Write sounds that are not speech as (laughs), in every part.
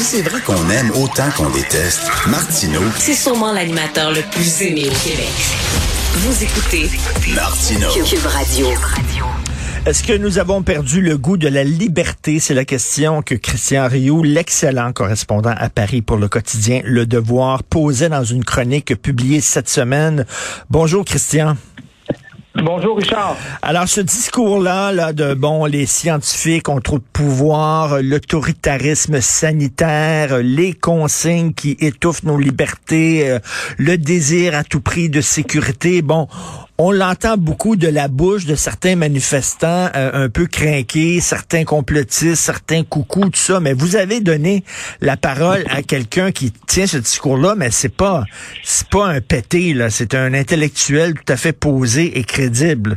Si c'est vrai qu'on aime autant qu'on déteste, Martineau, C'est sûrement l'animateur le plus aimé au Québec. Vous écoutez Martineau. Cube Radio. Est-ce que nous avons perdu le goût de la liberté? C'est la question que Christian Rioux, l'excellent correspondant à Paris pour le quotidien Le Devoir, posait dans une chronique publiée cette semaine. Bonjour Christian. Bonjour Richard. Alors ce discours-là, là, de bon, les scientifiques ont trop de pouvoir, l'autoritarisme sanitaire, les consignes qui étouffent nos libertés, euh, le désir à tout prix de sécurité. Bon, on l'entend beaucoup de la bouche de certains manifestants euh, un peu craqués, certains complotistes, certains coucous, tout ça. Mais vous avez donné la parole à quelqu'un qui tient ce discours-là, mais c'est pas, c'est pas un pété là, c'est un intellectuel tout à fait posé et crédible.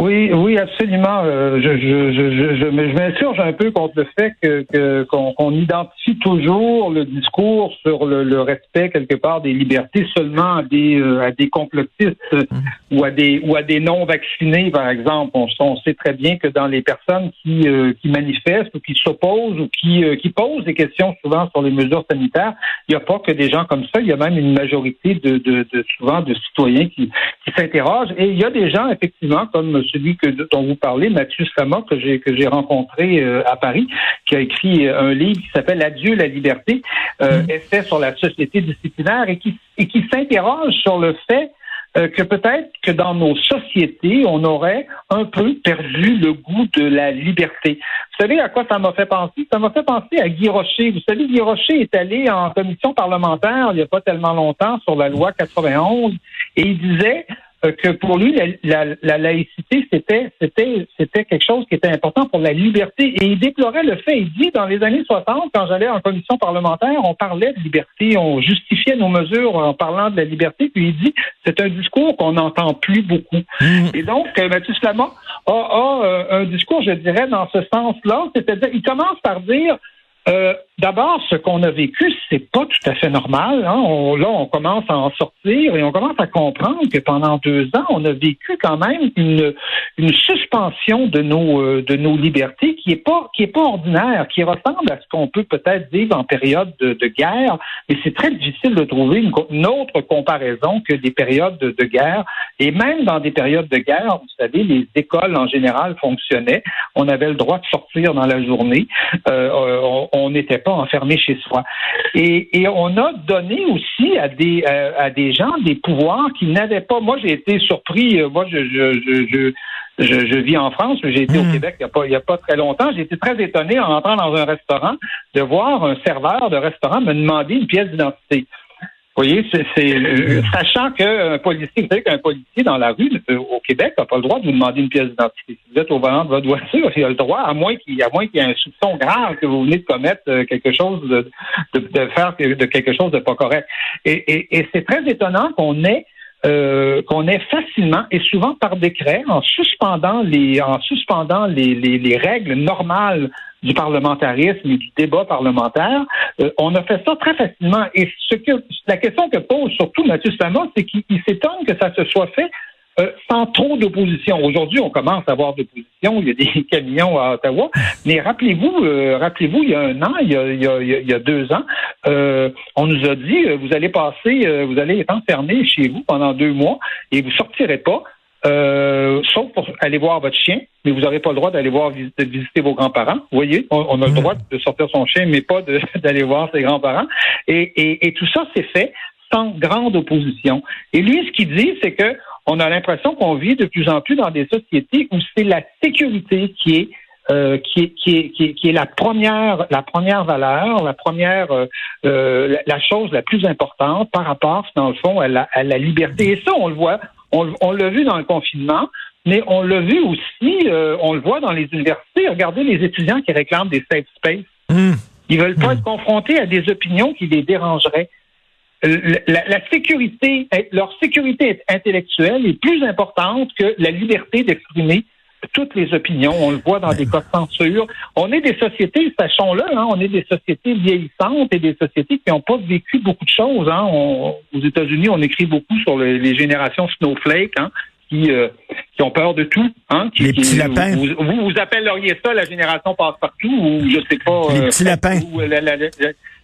Oui, oui, absolument. Euh, je, je, je, je, je m'insurge un peu contre le fait que que- qu'on identifie toujours le discours sur le, le respect quelque part des libertés seulement à des euh, à des complotistes euh, ou à des ou à des non vaccinés, par exemple. On, on sait très bien que dans les personnes qui euh, qui manifestent ou qui s'opposent ou qui euh, qui posent des questions souvent sur les mesures sanitaires, il n'y a pas que des gens comme ça. Il y a même une majorité de, de, de souvent de citoyens qui qui s'interrogent. Et il y a des gens effectivement comme celui que dont vous parlez, Mathieu Slama, que j'ai que j'ai rencontré euh, à Paris, qui a écrit euh, un livre qui s'appelle Adieu la liberté, euh, essai sur la société disciplinaire, et qui et qui s'interroge sur le fait euh, que peut-être que dans nos sociétés, on aurait un peu perdu le goût de la liberté. Vous savez à quoi ça m'a fait penser? Ça m'a fait penser à Guy Rocher. Vous savez, Guy Rocher est allé en commission parlementaire il n'y a pas tellement longtemps sur la loi 91 et il disait que pour lui, la, la- la laïcité, c'était, c'était, c'était quelque chose qui était important pour la liberté. Et il déplorait le fait, il dit, dans les années 60, quand j'allais en commission parlementaire, on parlait de liberté, on justifiait nos mesures en parlant de la liberté, puis il dit, c'est un discours qu'on n'entend plus beaucoup. Et donc, euh, Mathieu Slama a, a, euh, un discours, je dirais, dans ce sens-là, c'est-à-dire, il commence par dire, euh, D'abord, ce qu'on a vécu, c'est pas tout à fait normal. Hein. Là, on commence à en sortir et on commence à comprendre que pendant deux ans, on a vécu quand même une, une suspension de nos euh, de nos libertés qui est pas qui est pas ordinaire, qui ressemble à ce qu'on peut peut-être vivre en période de, guerre. Mais c'est très difficile de trouver une, autre comparaison que des périodes de, guerre. Et même dans des périodes de guerre, vous savez, les écoles en général fonctionnaient. On avait le droit de sortir dans la journée. Euh, on- on n'était pas enfermé chez soi. Et, et on a donné aussi à des euh, à des gens des pouvoirs qu'ils n'avaient pas. Moi, j'ai été surpris. euh, Moi, je je je, je vis en France, mais j'ai été Hmm. au Québec il n'y a, pas- il y a pas très longtemps. J'ai été très étonné en entrant dans un restaurant de voir un serveur de restaurant me demander une pièce d'identité. Vous voyez, c'est, euh, sachant qu'un policier, vous savez qu'un policier dans la rue euh, au Québec n'a pas le droit de vous demander une pièce d'identité. Si vous êtes au volant de votre voiture, il a le droit, à moins qu'il, y ait un soupçon grave que vous venez de commettre euh, quelque chose de, de, faire de quelque chose de pas correct. Et c'est très étonnant qu'on ait euh, qu'on ait facilement et souvent par décret, en suspendant les en suspendant les, les, les règles normales du parlementarisme et du débat parlementaire, euh, on a fait ça très facilement. Et ce que la question que pose surtout Mathieu Slama, c'est qu'il il s'étonne que ça se soit fait euh, sans trop d'opposition. Aujourd'hui, on commence à avoir d'opposition. Il y a des (laughs) camions à Ottawa. Mais rappelez-vous, euh, rappelez-vous, il y a un an, il y a, il y a, il y a deux ans, euh, on nous a dit euh, vous allez passer, euh, vous allez être enfermé chez vous pendant deux mois et vous sortirez pas. Euh, sauf pour aller voir votre chien, mais vous n'aurez pas le droit d'aller voir de visiter vos grands-parents. Vous voyez, on, on a le droit de sortir son chien, mais pas (laughs) d'aller voir ses grands-parents. Et, et, et tout ça, c'est fait sans grande opposition. Et lui, ce qu'il dit, c'est que on a l'impression qu'on vit de plus en plus dans des sociétés où c'est la sécurité qui est euh, qui, est, qui, est, qui, est, qui est la première la première valeur, la première euh, euh, la, la chose la plus importante par rapport, dans le fond, à la, à la liberté. Et ça, on le voit, on, on l'a vu dans le confinement, mais on l'a vu aussi, euh, on le voit dans les universités. Regardez les étudiants qui réclament des safe space. Hum. Ils veulent pas être confrontés à des opinions qui les dérangeraient. La, la- la sécurité, leur sécurité intellectuelle est plus importante que la liberté d'exprimer toutes les opinions. On le voit dans des cas de censure. On est des sociétés, sachons-le, hein, on est des sociétés vieillissantes et des sociétés qui n'ont pas vécu beaucoup de choses. Hein. On- aux États-Unis, on écrit beaucoup sur le- les générations snowflake. Hein. qui qui ont peur de tout, hein, les petits lapins. Vous, vous, appelleriez ça la génération passe-partout ou je sais pas. Les petits lapins.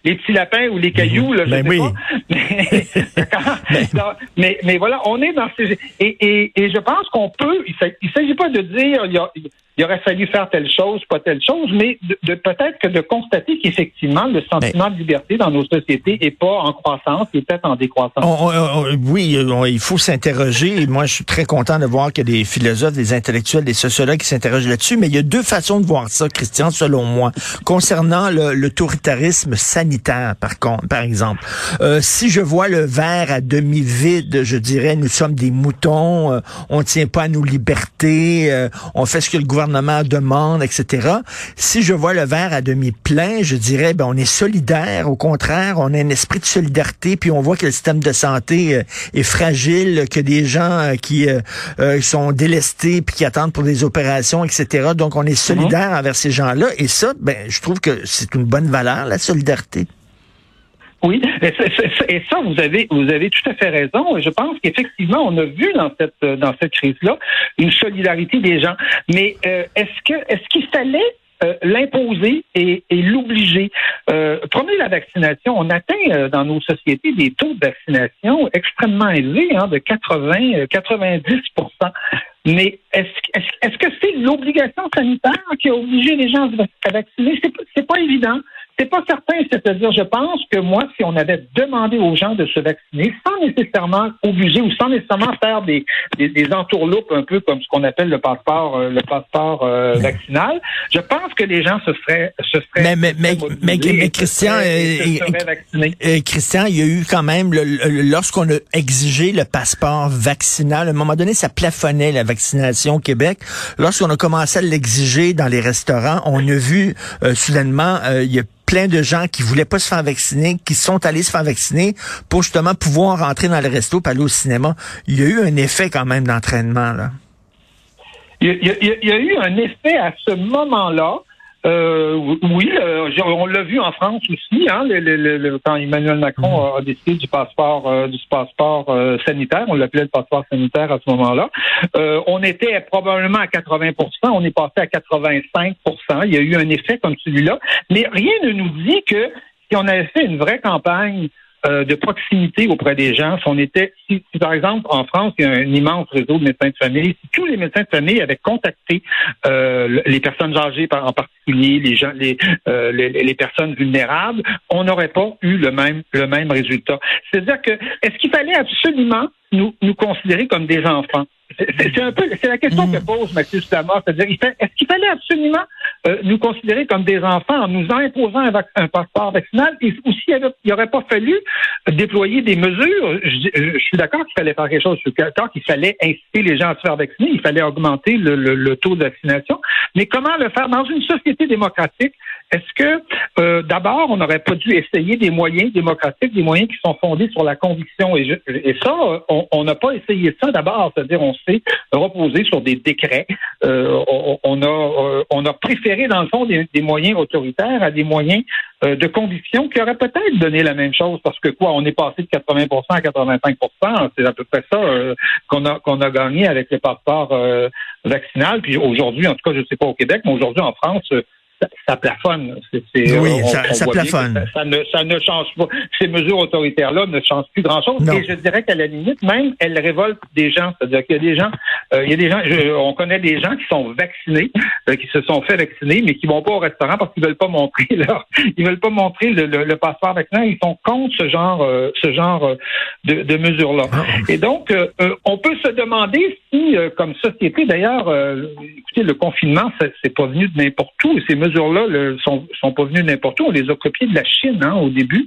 Les petits lapins ou les cailloux, là, je ben sais oui. pas. (laughs) (laughs) Mais, mais, voilà, on est dans ces et, et, et je pense qu'on peut. Il s'agit pas de dire il y a, il aurait fallu faire telle chose, pas telle chose, mais de, peut-être que de constater qu'effectivement, le sentiment de liberté dans nos sociétés est pas en croissance, il est peut-être en décroissance. oui, il faut s'interroger. Moi, je suis très content de voir qu'il y a des philosophes, des intellectuels, des sociologues qui s'interrogent là-dessus, mais il y a deux façons de voir ça, Christian, selon moi. Concernant l'autoritarisme sanitaire, par contre, par exemple. Euh, si je vois le verre à demi vide, je dirais, nous sommes des moutons, euh, on tient pas à nos libertés, euh, on fait ce que le gouvernement demande, etc. Si je vois le verre à demi plein, je dirais, ben, on est solidaire. Au contraire, on a un esprit de solidarité, puis on voit que le système de santé euh, est fragile, que des gens euh, qui euh, sont délestés puis qui attendent pour des opérations, etc. Donc, on est solidaire mhm. envers ces gens-là. Et ça, ben, je trouve que c'est une bonne valeur, la solidarité. Oui, et ça, vous avez, vous avez tout à fait raison. Je pense qu'effectivement, on a vu dans cette, dans cette crise-là une solidarité des gens. Mais euh, est-ce que, est-ce qu'il fallait euh, l'imposer et, l'obliger? Euh, prenez la vaccination. On atteint euh, dans nos sociétés des taux de vaccination extrêmement élevés, hein, de 80, 90% mais est-ce est -ce que c'est l'obligation sanitaire qui a obligé les gens à vacciner? C'est pas évident. C'est pas certain, c'est-à-dire, je pense que moi, si on avait demandé aux gens de se vacciner sans nécessairement obliger ou sans nécessairement faire des, des, des entourloupes un peu comme ce qu'on appelle le passeport, euh, le passeport euh, vaccinal, je pense que les gens se seraient, se seraient. Mais, mais, mais, mais, Christian, euh, Christian, il y a eu quand même, lorsqu'on a exigé le passeport vaccinal, à un moment donné, ça plafonnait la vaccination au Québec. Lorsqu'on a commencé à l'exiger dans les restaurants, on a vu soudainement, il y a plein de gens qui voulaient pas se faire vacciner, qui sont allés se faire vacciner pour justement pouvoir rentrer dans le resto, et aller au cinéma. Il y a eu un effet quand même d'entraînement là. Il y, a, eu un effet à ce moment-là. Euh, oui, euh, on l'a vu en France aussi, hein, le, quand Emmanuel Macron mm-hmm. a décidé du passeport euh, du passeport sanitaire, on l'appelait le passeport sanitaire à ce moment-là. on était probablement à 80% on est passé à 85% Il y a eu un effet comme celui-là, mais rien ne nous dit que si on avait fait une vraie campagne euh, de proximité auprès des gens. Si on était, si, par exemple en France il y a un immense réseau de médecins de famille, si tous les médecins de famille avaient contacté euh, les personnes âgées en particulier, les gens, euh, les, les, personnes vulnérables, on n'aurait pas eu le même le même résultat. C'est-à-dire que est-ce qu'il fallait absolument nous, nous considérer comme des enfants? C'est un peu, c'est la question que mm. pose Mathieu Stammer, c'est-à-dire, est-ce qu'il fallait absolument euh, nous considérer comme des enfants en nous imposant un, passeport vaccinal, et, ou s'il n'aurait pas fallu déployer des mesures, je, suis d'accord qu'il fallait faire quelque chose, je suis d'accord qu'il fallait inciter les gens à se faire vacciner, il fallait augmenter le taux de vaccination, mais comment le faire dans une société démocratique est-ce que euh, d'abord, on n'aurait pas dû essayer des moyens démocratiques, des moyens qui sont fondés sur la conviction? Et, ça, on n'a pas essayé ça d'abord, c'est-à-dire on s'est reposé sur des décrets. Euh, on, a euh, on a préféré dans le fond des, moyens autoritaires à des moyens de conviction qui auraient peut-être donné la même chose parce que quoi, on est passé de 80% à 85%, c'est à peu près ça qu'on a qu'on a gagné avec le passeport vaccinal. Puis aujourd'hui, en tout cas, je ne sais pas au Québec, mais aujourd'hui en France ça, plafonne. oui, ça, plafonne. Ça, ne, ça ne change pas. Ces mesures autoritaires-là ne changent plus grand-chose. Et je dirais qu'à la limite, même, elles révoltent des gens. C'est-à-dire qu'il y a des gens, euh, il y a des gens, on connaît des gens qui sont vaccinés, euh, qui se sont fait vacciner, mais qui vont pas au restaurant parce qu'ils veulent pas montrer (laughs) leur, ils veulent pas montrer le, le, passeport vaccinal. Ils sont contre ce genre, euh, ce genre de, de mesures-là. Ah. Et donc, on peut se demander si, comme société, d'ailleurs, écoutez, le confinement, c'est pas venu de n'importe où. Mesures-là ne sont, pas venues n'importe où. On les a copiées de la Chine hein, au début.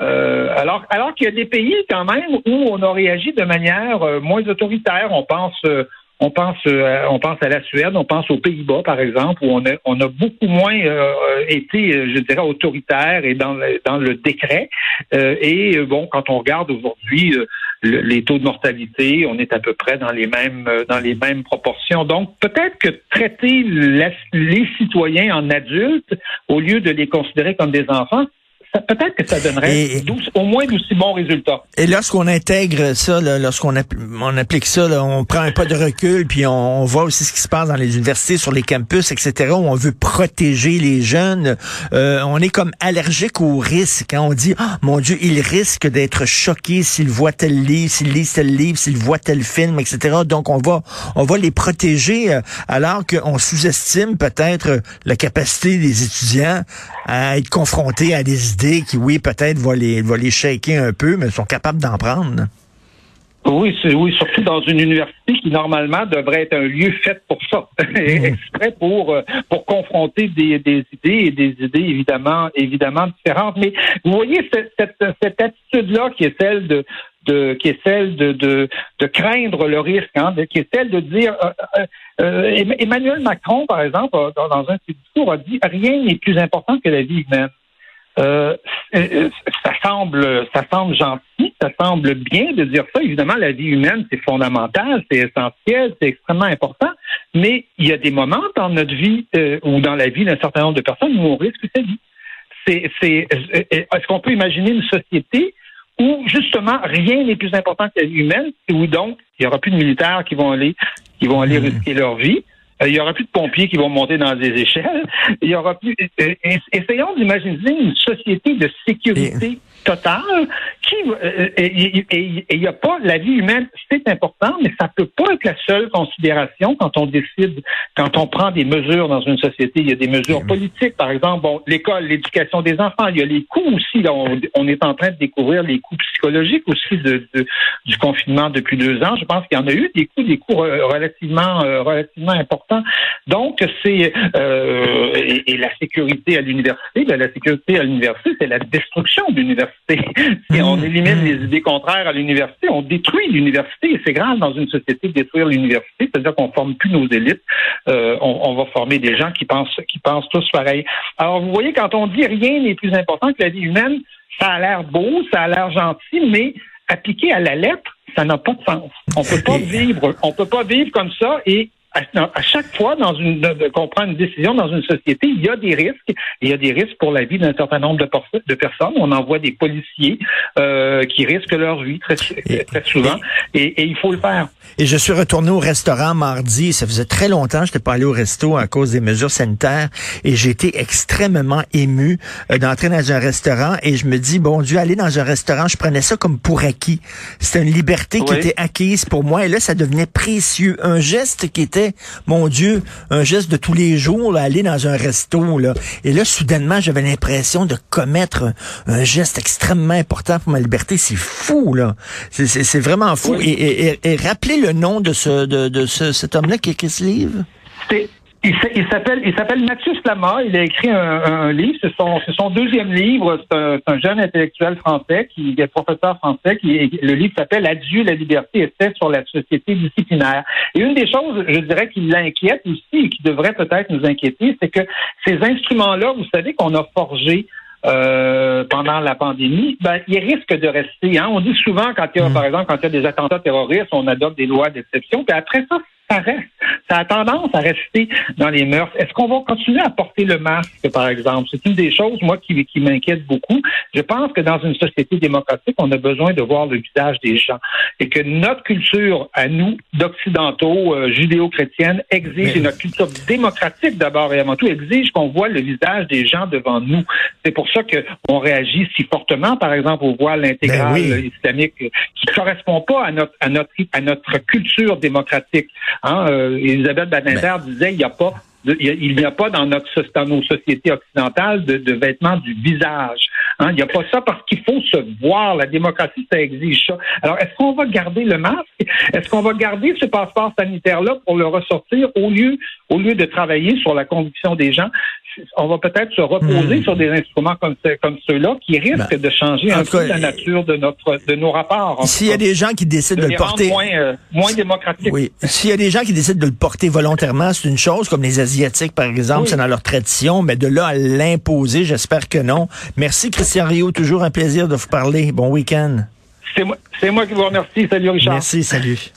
Euh, alors alors qu'il y a des pays quand même où on a réagi de manière euh, moins autoritaire. On pense euh, on pense, on pense à la Suède, on pense aux Pays-Bas, par exemple, où on a, on a beaucoup moins été, je dirais, autoritaire et dans le, dans le décret. et bon, quand on regarde aujourd'hui les taux de mortalité, on est à peu près dans les mêmes dans les mêmes proportions. Donc peut-être que traiter les citoyens en adultes au lieu de les considérer comme des enfants, peut-être que ça donnerait au moins d'aussi bons résultats. Et lorsqu'on intègre ça, lorsqu'on on applique ça, on prend un pas de recul, puis on, voit aussi ce qui se passe dans les universités, sur les campus, etc., où on veut protéger les jeunes. Euh, on est comme allergique au risque. Quand hein. on dit, oh, mon Dieu, il risque d'être choqué s'il voit tel livre, s'il lit tel livre, s'il voit tel film, etc. Donc, on va, on va les protéger euh, alors qu'on sous-estime peut-être la capacité des étudiants à être confrontés à des idées qui, oui, peut-être vont les, vont les shaker un peu, mais sont capables d'en prendre. Oui, oui, surtout dans une université qui normalement devrait être un lieu fait pour ça, (laughs) mm. exprès pour euh, pour confronter des, des idées et des idées évidemment évidemment différentes. Mais vous voyez cette cette, cette attitude là qui est celle de de qui est celle de de, de craindre le risque, hein, qui est celle de dire euh, euh, Emmanuel Macron par exemple dans, un de ses discours a dit rien n'est plus important que la vie humaine. Euh, ça semble, ça semble gentil, ça semble bien de dire ça. Évidemment, la vie humaine, c'est fondamental, c'est essentiel, c'est extrêmement important. Mais il y a des moments dans notre vie euh, ou dans la vie d'un certain nombre de personnes où on risque sa vie. Euh, est-ce qu'on peut imaginer une société où justement rien n'est plus important que la vie humaine, et où donc il n'y aura plus de militaires qui vont aller, qui vont aller mmh. risquer leur vie. Euh, il y aura plus de pompiers qui vont monter dans des échelles. Il y aura plus. Euh, essayons d'imaginer une société de sécurité totale qui euh, et il n'y a pas la vie humaine, c'est important, mais ça peut pas être la seule considération quand on décide, quand on prend des mesures dans une société. Il y a des mesures politiques, par exemple, bon, l'école, l'éducation des enfants. Il y a les coûts aussi. Là, on, est en train de découvrir les coûts psychologiques aussi de, du confinement depuis deux ans. Je pense qu'il y en a eu des coûts, des coûts relativement relativement importants. Donc c'est euh, et, la sécurité à l'université, ben, la sécurité à l'université, c'est la destruction de l'université (laughs) si on mmh. élimine mmh. les idées contraires à l'université, on détruit l'université. Et c'est grave dans une société de détruire l'université, c'est-à-dire qu'on forme plus nos élites. Euh, on, va former des gens qui pensent, qui pensent tous pareil. Alors, vous voyez, quand on dit rien n'est plus important que la vie humaine, ça a l'air beau, ça a l'air gentil, mais appliqué à la lettre, ça n'a pas de sens. On peut pas vivre, on peut pas vivre comme ça et à, chaque fois dans une qu'on prend une décision dans une société, il y a des risques. Il y a des risques pour la vie d'un certain nombre de, de, personnes. On envoie des policiers euh, qui risquent leur vie très, très souvent, et, et, il faut le faire. Et je suis retourné au restaurant mardi. Ça faisait très longtemps que je n'étais pas allé au resto à cause des mesures sanitaires, et j'ai été extrêmement ému euh, d'entrer dans un restaurant. Et je me dis, bon Dieu, aller dans un restaurant, je prenais ça comme pour acquis. C'était une liberté qui était acquise pour moi, et là, ça devenait précieux. Un geste qui était mon Dieu, un geste de tous les jours, aller dans un resto. Là. Et là, soudainement, j'avais l'impression de commettre un, geste extrêmement important pour ma liberté. C'est fou, là. C'est vraiment fou. Et, rappelez le nom de ce de, cet homme-là qui a écrit ce livre. Il s'appelle il s'appelle Mathieu Slama. Il a écrit un, livre. C'est son, son deuxième livre. C'est un, jeune intellectuel français qui est professeur français. Qui le livre s'appelle Adieu la liberté essai sur la société disciplinaire. Et une des choses, je dirais, qui l'inquiète aussi et qui devrait peut-être nous inquiéter, c'est que ces instruments-là, vous savez qu'on a forgés euh, pendant la pandémie, ben, ils risquent de rester. Hein. On dit souvent, quand il y a, mm. par exemple, quand il y a des attentats terroristes, on adopte des lois d'exception, puis après ça, ça reste. Ça a tendance à rester dans les mœurs. Est-ce qu'on va continuer à porter le masque, par exemple? C'est une des choses, moi, qui, qui m'inquiète beaucoup. Je pense que dans une société démocratique, on a besoin de voir le visage des gens et que notre culture, à nous, d'occidentaux, euh, judéo-chrétiennes, exige, et notre culture démocratique d'abord et avant tout, exige qu'on voit le visage des gens devant nous. C'est pour ça qu'on réagit si fortement, par exemple, au voile intégral ben islamique qui correspond pas à notre, à notre, à notre culture démocratique. Hein, euh, Elisabeth Badinter disait il n'y a pas il n'y a pas dans notre dans nos sociétés occidentales de, vêtements du visage. Hein? Il n'y a pas ça parce qu'il faut se voir. La démocratie, ça exige ça. Alors, est-ce qu'on va garder le masque? Est-ce qu'on va garder ce passeport sanitaire-là pour le ressortir au lieu, au lieu de travailler sur la conviction des gens? on va peut-être se reposer hmm. sur des instruments comme, comme ceux-là qui risquent ben, de changer un peu la nature de notre de nos rapports. S'il y a des gens qui décident de, le porter moins, euh, moins démocratique. Oui. S'il y a des gens qui décident de le porter volontairement, c'est une chose, comme les Asiatiques par exemple, c'est dans leur tradition, mais de là à l'imposer, j'espère que non. Merci Christian Rio, toujours un plaisir de vous parler. Bon week-end. C'est moi, moi qui vous remercie. Salut Richard. Merci, salut.